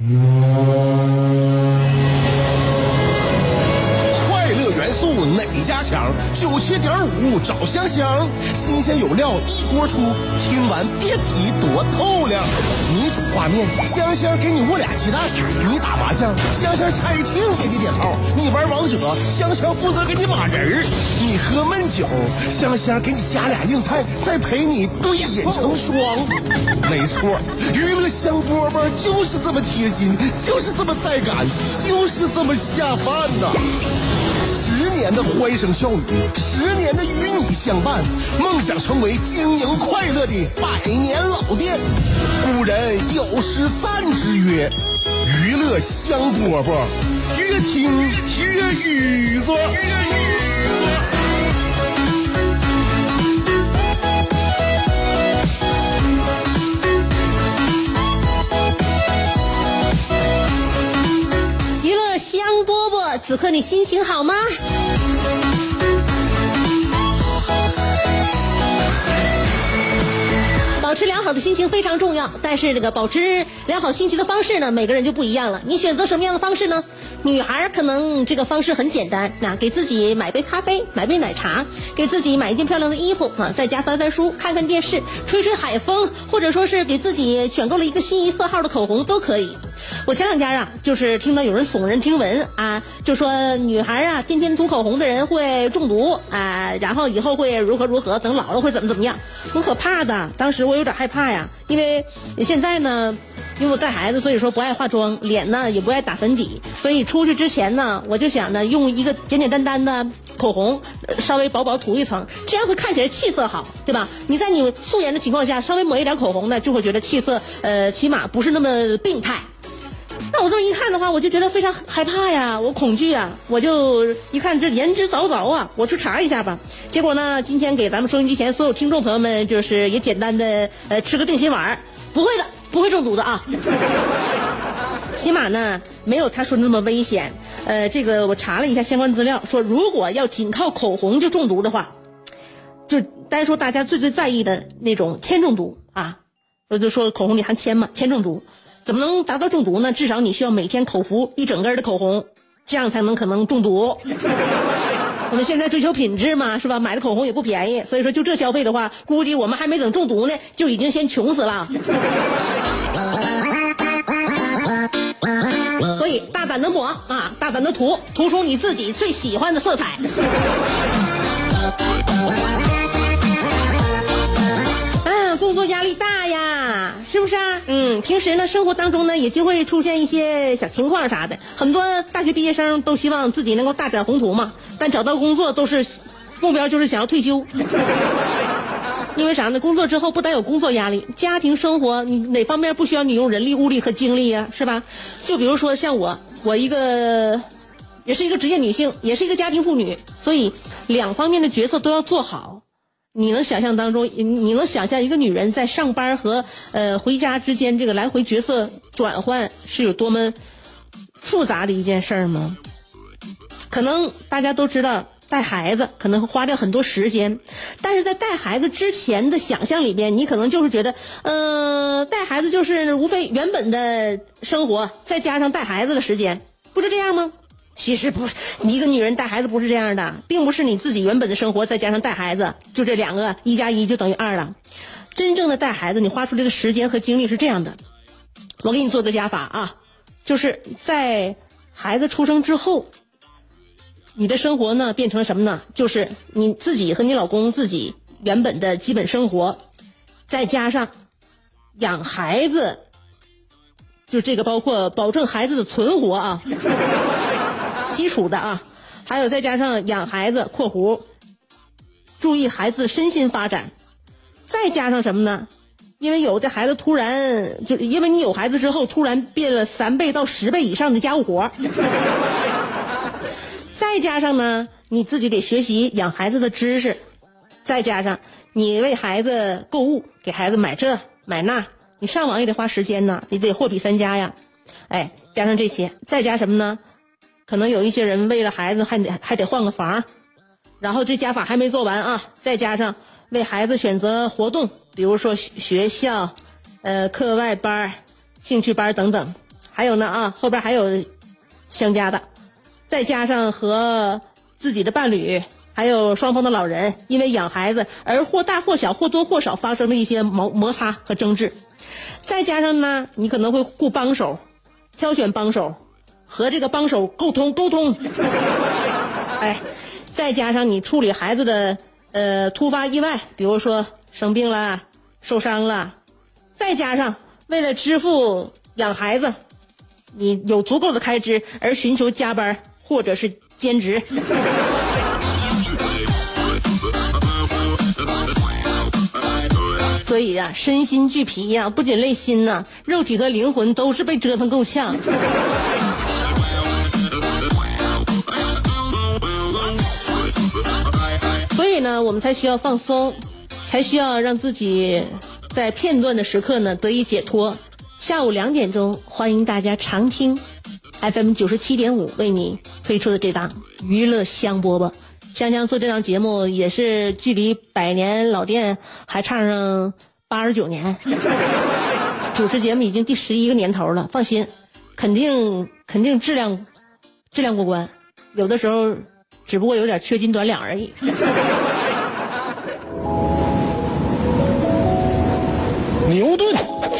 快乐元素哪家强？九七点五找香香，新鲜有料一锅出，听完别提多透亮。你煮画面，香香给你握俩鸡蛋；你打麻将，香香拆听给你点号；你玩王者，香香负责给你码人儿；你喝闷酒，香香给你加俩硬菜，再陪你对饮成双。没错，娱乐香饽饽就是这么贴心，就是这么带感，就是这么下饭呐、十年的欢声笑语，十年的与你相伴，梦想成为经营快乐的百年老店。古人有诗赞之曰：“娱乐香饽饽，越听越雨左。”此刻你心情好吗？保持良好的心情非常重要，但是这个保持良好心情的方式呢，每个人就不一样了。你选择什么样的方式呢？女孩可能这个方式很简单，那给自己买杯咖啡，买杯奶茶，给自己买一件漂亮的衣服啊，在家翻翻书，看看电视，吹吹海风，或者说是给自己选购了一个心仪色号的口红都可以。我前两天啊，就是听到有人耸人听闻啊，就说女孩啊，天天涂口红的人会中毒啊，然后以后会如何如何，等老了会怎么怎么样，很可怕的。当时我有点害怕呀，因为现在呢，因为我带孩子，所以说不爱化妆，脸呢也不爱打粉底，所以出去之前呢，我就想呢，用一个简简单单的口红，稍微薄薄涂一层，这样会看起来气色好，对吧？你在你素颜的情况下，稍微抹一点口红呢，就会觉得气色呃，起码不是那么病态。那我这么一看的话，我就觉得非常害怕呀，我恐惧啊，我就一看这言之凿凿啊，我去查一下吧。结果呢，今天给咱们收音机前所有听众朋友们，就是也简单的呃吃个定心丸，不会的，不会中毒的啊。起码呢，没有他说的那么危险。呃，这个我查了一下相关资料，说如果要仅靠口红就中毒的话，就单说大家最最在意的那种铅中毒啊，我就说口红里含铅嘛，铅中毒，怎么能达到中毒呢？至少你需要每天口服一整根的口红，这样才能可能中毒。我们现在追求品质嘛，是吧？买的口红也不便宜，所以说就这消费的话，估计我们还没等中毒呢，就已经先穷死了。所以大胆的抹啊，大胆的涂，涂出你自己最喜欢的色彩。嗯，平时呢，生活当中呢，也就会出现一些小情况啥的。很多大学毕业生都希望自己能够大展宏图嘛，但找到工作都是目标就是想要退休。因为啥呢？工作之后不但有工作压力，家庭生活你哪方面不需要你用人力、物力和精力呀、是吧？就比如说像我，我一个也是一个职业女性，也是一个家庭妇女，所以两方面的角色都要做好。你能想象当中，你能想象一个女人在上班和呃回家之间这个来回角色转换是有多么复杂的一件事儿吗？可能大家都知道，带孩子可能会花掉很多时间，但是在带孩子之前的想象里边，你可能就是觉得，呃，带孩子就是无非原本的生活，再加上带孩子的时间，不是这样吗？其实不，一个女人带孩子不是这样的，并不是你自己原本的生活再加上带孩子，就这两个一加一就等于二了。真正的带孩子，你花出这个时间和精力是这样的。我给你做个加法啊，就是在孩子出生之后，你的生活呢变成什么呢？就是你自己和你老公自己原本的基本生活，再加上养孩子，就这个包括保证孩子的存活啊，基础的啊，还有再加上养孩子（括弧），注意孩子身心发展，再加上什么呢？因为有的孩子突然就因为你有孩子之后，突然变了三倍到十倍以上的家务活再加上呢，你自己得学习养孩子的知识，再加上你为孩子购物，给孩子买这买那，你上网也得花时间呢，你得货比三家呀。哎，加上这些，再加什么呢？可能有一些人为了孩子还得还得换个房，然后这加法还没做完啊，再加上为孩子选择活动，比如说学校、呃课外班、兴趣班等等，还有呢啊，后边还有相加的，再加上和自己的伴侣，还有双方的老人，因为养孩子而或大或小、或多或少发生了一些摩摩擦和争执，再加上呢，你可能会雇帮手，挑选帮手，和这个帮手沟通沟通，哎，再加上你处理孩子的呃突发意外，比如说生病了、受伤了，再加上为了支付养孩子。你有足够的开支而寻求加班或者是兼职，所以呀，身心俱疲呀，不仅累心呐，肉体和灵魂都是被折腾够呛。呢，我们才需要放松，才需要让自己在片段的时刻呢得以解脱。下午两点钟，欢迎大家常听 FM 九十七点五为你推出的这档娱乐香饽饽。香香做这档节目也是距离百年老店还差上八十九年，主持节目已经第十一个年头了。放心，肯定肯定质量质量过关，有的时候只不过有点缺斤短两而已。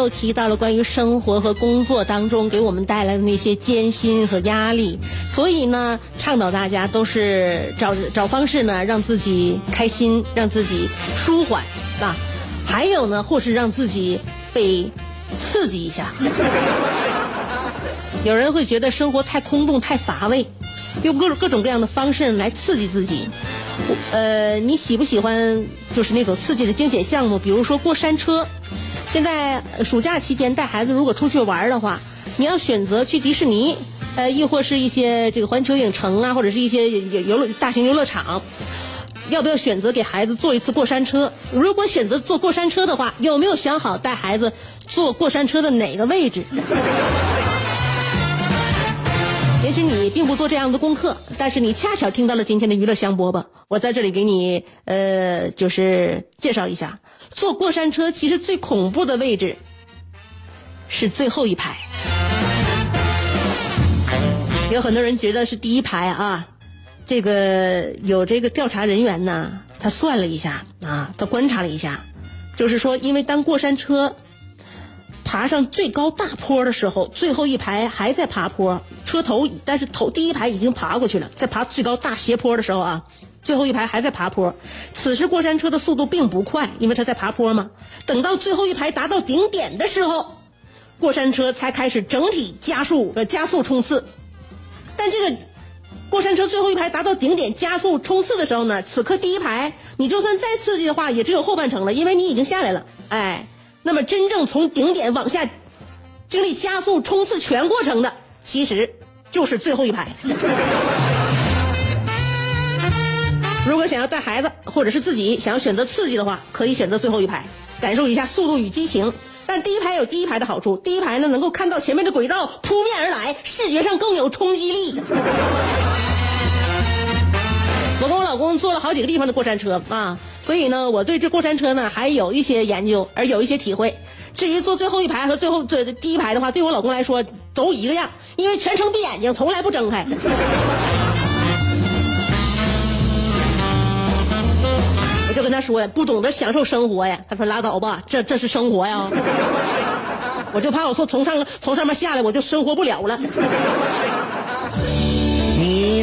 又提到了关于生活和工作当中给我们带来的那些艰辛和压力，所以呢，倡导大家都是找找方式呢，让自己开心，让自己舒缓啊，还有呢，或是让自己被刺激一下。有人会觉得生活太空洞、太乏味，用各种各种各样的方式来刺激自己。呃，你喜不喜欢就是那种刺激的惊险项目？比如说过山车。现在暑假期间带孩子如果出去玩的话，你要选择去迪士尼，呃，亦或是一些这个环球影城啊，或者是一些游游乐大型游乐场，要不要选择给孩子坐一次过山车？如果选择坐过山车的话，有没有想好带孩子坐过山车的哪个位置？也许你并不做这样的功课，但是你恰巧听到了今天的娱乐香饽饽，我在这里给你呃，就是介绍一下。坐过山车其实最恐怖的位置是最后一排，有很多人觉得是第一排啊。这个有这个调查人员呢，他算了一下啊，他观察了一下，就是说，因为当过山车爬上最高大坡的时候，最后一排还在爬坡，车头但是头第一排已经爬过去了，在爬最高大斜坡的时候啊。最后一排还在爬坡，此时过山车的速度并不快，因为它在爬坡嘛。等到最后一排达到顶点的时候，过山车才开始整体加速呃加速冲刺。但这个过山车最后一排达到顶点加速冲刺的时候呢，此刻第一排你就算再刺激的话，也只有后半程了，因为你已经下来了。哎，那么真正从顶点往下经历加速冲刺全过程的，其实就是最后一排。如果想要带孩子，或者是自己想要选择刺激的话，可以选择最后一排，感受一下速度与激情。但第一排有第一排的好处，第一排呢能够看到前面的轨道扑面而来，视觉上更有冲击力。我跟我老公坐了好几个地方的过山车啊，所以呢，我对这过山车呢还有一些研究，而有一些体会。至于坐最后一排和最后最第一排的话，对我老公来说都一个样，因为全程闭眼睛，从来不睁开。我就跟他说呀，不懂得享受生活呀。他说拉倒吧，这这是生活呀。我就怕我说从上从上面下来，我就生活不了了。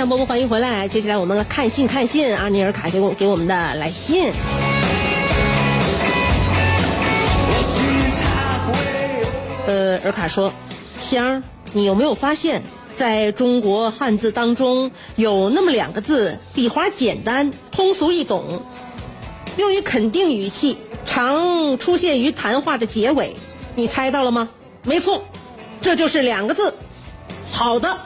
娱乐香饽饽，欢迎回来。接下来我们看信看信，阿尼尔卡给我给我们的来信。呃，尔卡说：“香儿，你有没有发现，在中国汉字当中有那么两个字，笔画简单，通俗易懂，用于肯定语气，常出现于谈话的结尾。你猜到了吗？没错，这就是两个字，好的。”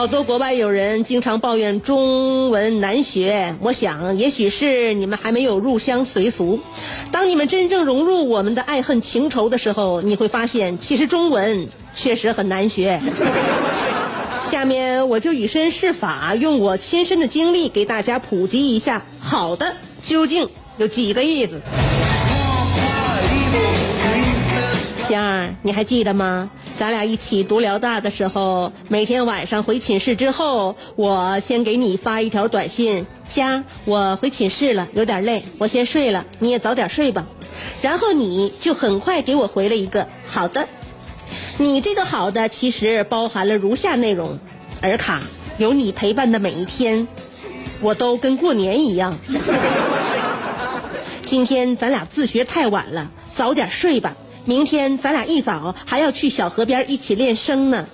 好多国外友人经常抱怨中文难学，我想也许是你们还没有入乡随俗。当你们真正融入我们的爱恨情仇的时候，你会发现其实中文确实很难学。下面我就以身试法，用我亲身的经历给大家普及一下“好的”究竟有几个意思。香儿，你还记得吗？咱俩一起读辽大的时候，每天晚上回寝室之后，我先给你发一条短信：佳，我回寝室了，有点累，我先睡了，你也早点睡吧。然后你就很快给我回了一个好的。你这个好的其实包含了如下内容：尔卡，有你陪伴的每一天，我都跟过年一样。今天咱俩自学太晚了，早点睡吧。明天咱俩一早还要去小河边一起练声呢，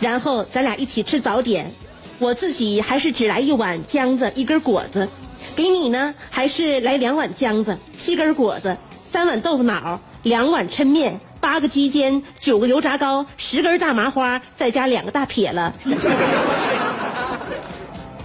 然后咱俩一起吃早点。我自己还是只来一碗浆子，一根果子。给你呢，还是来两碗浆子，七根果子，三碗豆腐脑，两碗抻面，八个鸡尖，九个油炸糕，十根大麻花，再加两个大撇了。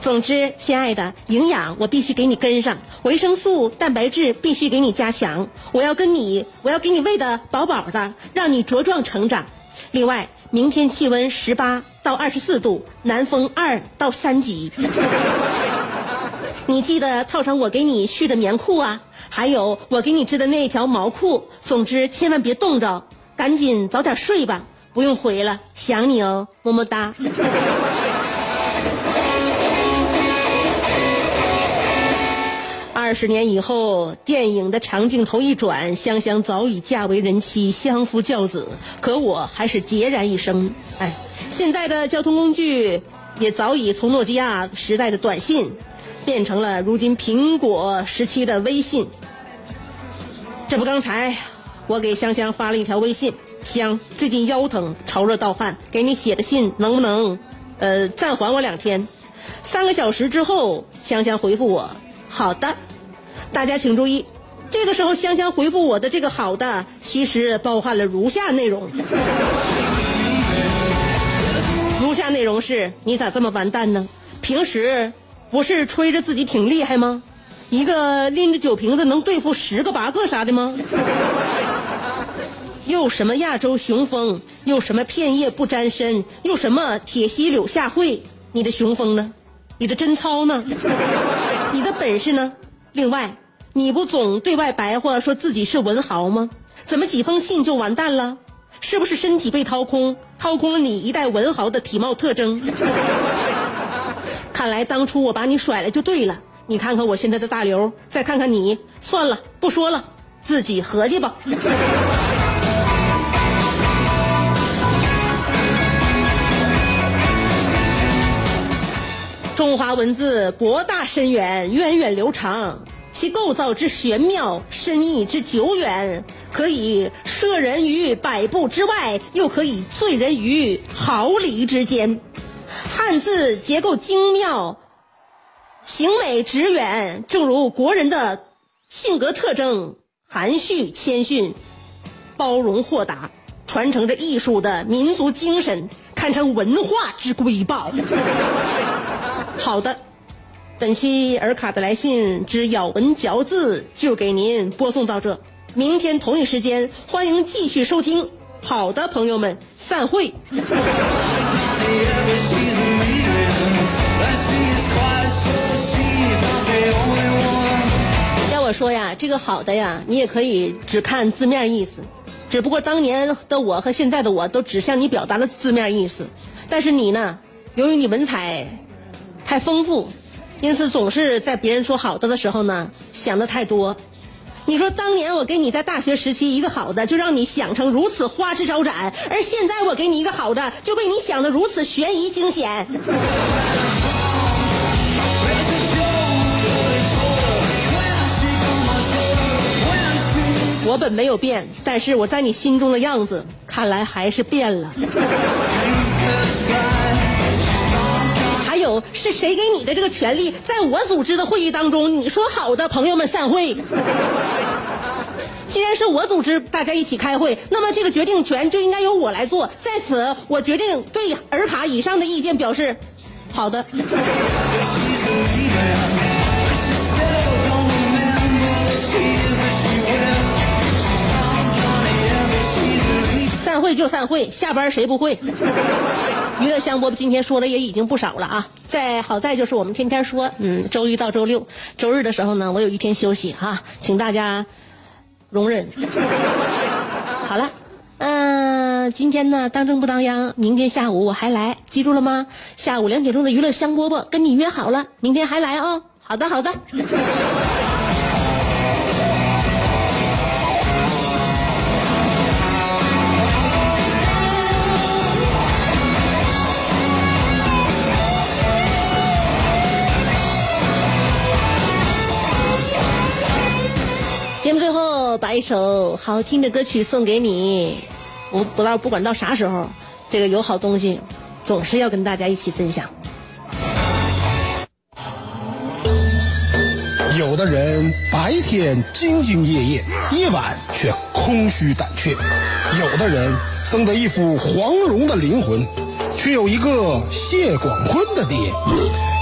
总之，亲爱的，营养我必须给你跟上，维生素、蛋白质必须给你加强。我要跟你，我要给你喂的饱饱的，让你茁壮成长。另外，明天气温十八到二十四度，南风二到三级。你记得套上我给你续的棉裤啊，还有我给你织的那条毛裤。总之，千万别冻着，赶紧早点睡吧，不用回了，想你哦，么么哒。二十年以后，电影的长镜头一转，香香早已嫁为人妻，相夫教子，可我还是孑然一身。哎，现在的交通工具也早已从诺基亚时代的短信，变成了如今苹果时期的微信。这不，刚才我给香香发了一条微信，香最近腰疼，潮热盗汗，给你写的信能不能，呃，暂缓我两天？三个小时之后，香香回复我，好的。大家请注意，这个时候香香回复我的这个好的，其实包含了如下内容。如下内容是：你咋这么完蛋呢？平时不是吹着自己挺厉害吗？一个拎着酒瓶子能对付十个八个啥的吗？又什么亚洲雄风，又什么片叶不沾身，又什么铁西柳下惠？你的雄风呢？你的贞操呢？你的本事呢？另外。你不总对外白话说自己是文豪吗？怎么几封信就完蛋了？是不是身体被掏空，掏空了你一代文豪的体貌特征？看来当初我把你甩了就对了。你看看我现在的大刘，再看看你，算了，不说了。自己合计吧。中华文字博大深远，源远流长，其构造之玄妙，深意之久远，可以摄人于百步之外，又可以醉人于毫厘之间。汉字结构精妙，形美直远，正如国人的性格特征：含蓄谦逊、包容豁达，传承着艺术的民族精神，堪称文化之瑰宝。好的，本期尔卡的来信之咬文嚼字就给您播送到这，明天同一时间欢迎继续收听。好的，朋友们，散会。要我说呀，这个好的呀，你也可以只看字面意思，只不过当年的我和现在的我都只向你表达了字面意思，但是你呢，由于你文采太丰富，因此总是在别人说好的的时候呢，想的太多。你说当年我给你在大学时期一个好的，就让你想成如此花枝招展，而现在我给你一个好的，就被你想的如此悬疑惊险。我本没有变，但是我在你心中的样子，看来还是变了。是谁给你的这个权利，在我组织的会议当中，你说好的，朋友们散会。既然是我组织大家一起开会，那么这个决定权就应该由我来做。在此，我决定对尔卡以上的意见表示好的。散会就散会，下班谁不会？娱乐香饽饽今天说的也已经不少了啊！再好在就是我们天天说，嗯，周一到周六，周日的时候呢，我有一天休息哈，请大家容忍。好了，嗯、今天呢当正不当央，明天下午我还来，记住了吗？下午两点钟的娱乐香饽饽跟你约好了，明天还来哦。好的，好的。我把一首好听的歌曲送给你，我不知道不管到啥时候，这个有好东西总是要跟大家一起分享。有的人白天兢兢业业，夜晚却空虚胆怯；有的人生得一副黄蓉的灵魂，却有一个谢广坤的爹；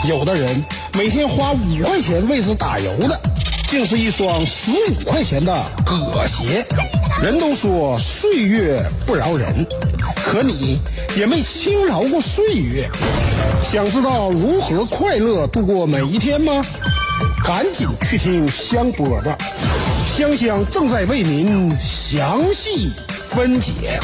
有的人每天花五块钱为此打油的，竟是一双十五块钱的葛鞋。人都说岁月不饶人，可你也没轻饶过岁月。想知道如何快乐度过每一天吗？赶紧去听香饽饽，香香正在为您详细分解。